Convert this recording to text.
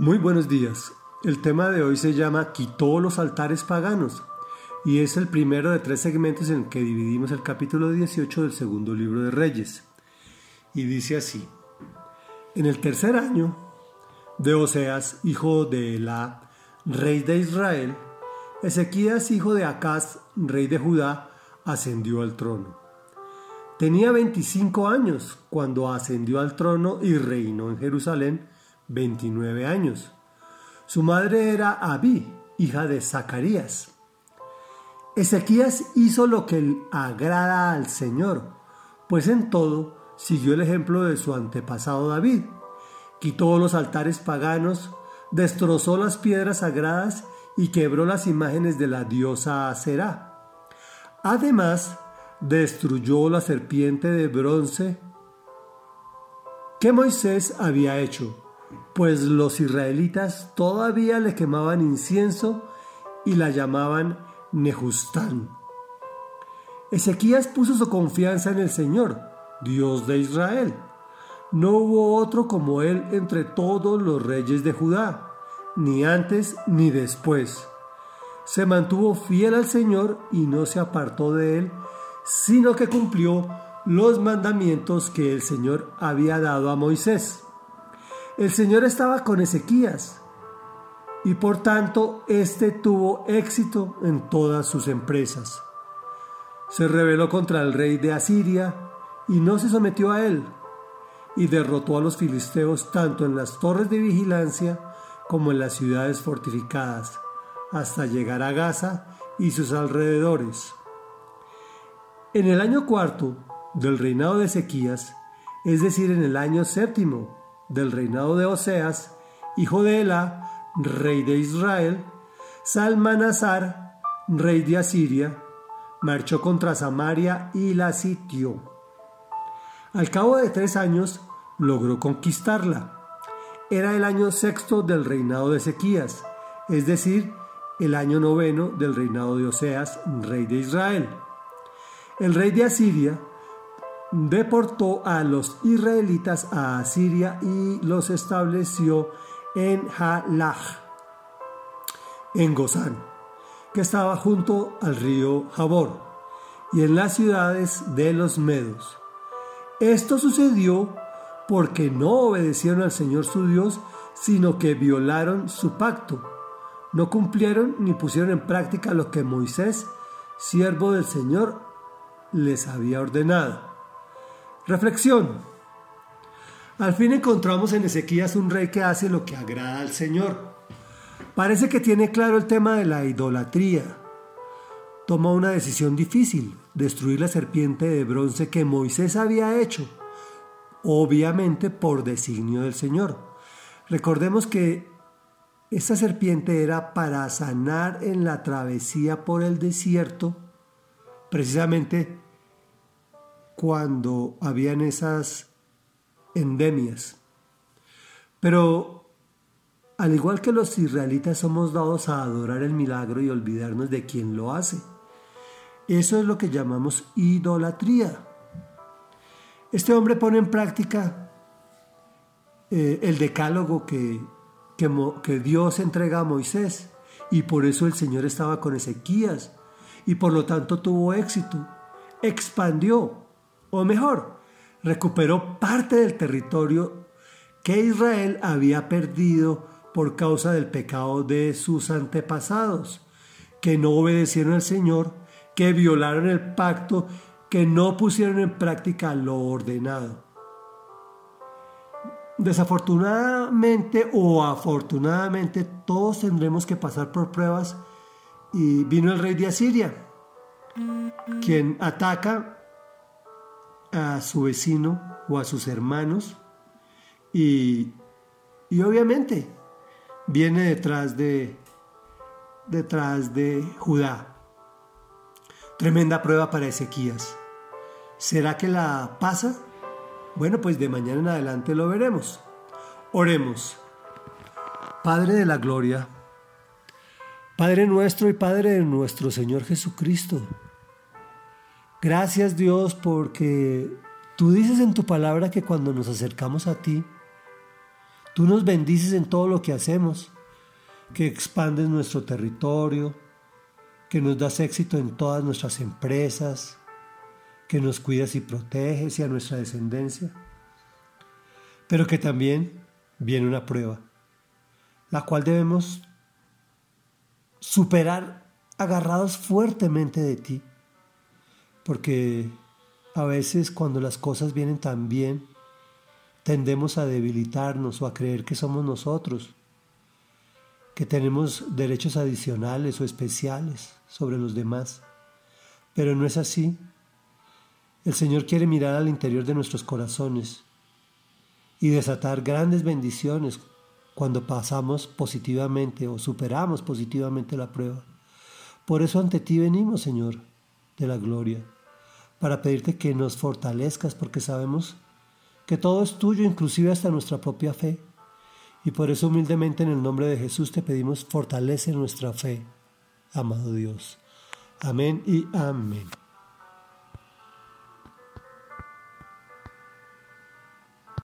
Muy buenos días. El tema de hoy se llama Quitó los altares paganos y es el primero de tres segmentos en que dividimos el capítulo 18 del segundo libro de Reyes. Y dice así, en el tercer año de Oseas, hijo de Elá, rey de Israel, Ezequías, hijo de Acaz, rey de Judá, ascendió al trono. Tenía 25 años cuando ascendió al trono y reinó en Jerusalén 29 años. Su madre era Abí, hija de Zacarías. Ezequías hizo lo que agrada al Señor, pues en todo siguió el ejemplo de su antepasado David. Quitó los altares paganos, destrozó las piedras sagradas y quebró las imágenes de la diosa Aserá. Además, destruyó la serpiente de bronce que Moisés había hecho pues los israelitas todavía le quemaban incienso y la llamaban Nejustán. Ezequías puso su confianza en el Señor, Dios de Israel. No hubo otro como él entre todos los reyes de Judá, ni antes ni después. Se mantuvo fiel al Señor y no se apartó de él, sino que cumplió los mandamientos que el Señor había dado a Moisés. El Señor estaba con Ezequías y por tanto éste tuvo éxito en todas sus empresas. Se rebeló contra el rey de Asiria y no se sometió a él, y derrotó a los filisteos tanto en las torres de vigilancia como en las ciudades fortificadas, hasta llegar a Gaza y sus alrededores. En el año cuarto del reinado de Ezequías, es decir, en el año séptimo del reinado de Oseas, hijo de Ela, rey de Israel, Salmanasar, rey de Asiria, marchó contra Samaria y la sitió. Al cabo de tres años logró conquistarla. Era el año sexto del reinado de Ezequías, es decir, el año noveno del reinado de Oseas, rey de Israel. El rey de Asiria deportó a los israelitas a Asiria y los estableció en Halach, en Gozán, que estaba junto al río Jabor, y en las ciudades de los Medos. Esto sucedió porque no obedecieron al Señor su Dios, sino que violaron su pacto. No cumplieron ni pusieron en práctica lo que Moisés, siervo del Señor, les había ordenado. Reflexión. Al fin encontramos en Ezequías un rey que hace lo que agrada al Señor. Parece que tiene claro el tema de la idolatría. Toma una decisión difícil, destruir la serpiente de bronce que Moisés había hecho, obviamente por designio del Señor. Recordemos que esta serpiente era para sanar en la travesía por el desierto, precisamente cuando habían esas endemias. Pero al igual que los israelitas somos dados a adorar el milagro y olvidarnos de quien lo hace. Eso es lo que llamamos idolatría. Este hombre pone en práctica eh, el decálogo que, que, que Dios entrega a Moisés y por eso el Señor estaba con Ezequías y por lo tanto tuvo éxito. Expandió o mejor, recuperó parte del territorio que Israel había perdido por causa del pecado de sus antepasados, que no obedecieron al Señor, que violaron el pacto, que no pusieron en práctica lo ordenado. Desafortunadamente o afortunadamente todos tendremos que pasar por pruebas y vino el rey de Asiria, quien ataca a su vecino o a sus hermanos y, y obviamente viene detrás de, detrás de Judá. Tremenda prueba para Ezequías. ¿Será que la pasa? Bueno, pues de mañana en adelante lo veremos. Oremos. Padre de la Gloria, Padre nuestro y Padre de nuestro Señor Jesucristo, Gracias Dios porque tú dices en tu palabra que cuando nos acercamos a ti, Tú nos bendices en todo lo que hacemos, que expandes nuestro territorio, que nos das éxito en todas nuestras empresas, que nos cuidas y proteges y a nuestra descendencia. Pero que también viene una prueba, la cual debemos superar agarrados fuertemente de ti, porque a veces cuando las cosas vienen tan bien, tendemos a debilitarnos o a creer que somos nosotros, que tenemos derechos adicionales o especiales sobre los demás. Pero no es así. El Señor quiere mirar al interior de nuestros corazones y desatar grandes bendiciones cuando pasamos positivamente o superamos positivamente la prueba. Por eso ante ti venimos, Señor, de la gloria, para pedirte que nos fortalezcas porque sabemos que todo es tuyo, inclusive hasta nuestra propia fe. Y por eso humildemente en el nombre de Jesús te pedimos fortalece nuestra fe, amado Dios. Amén y amén.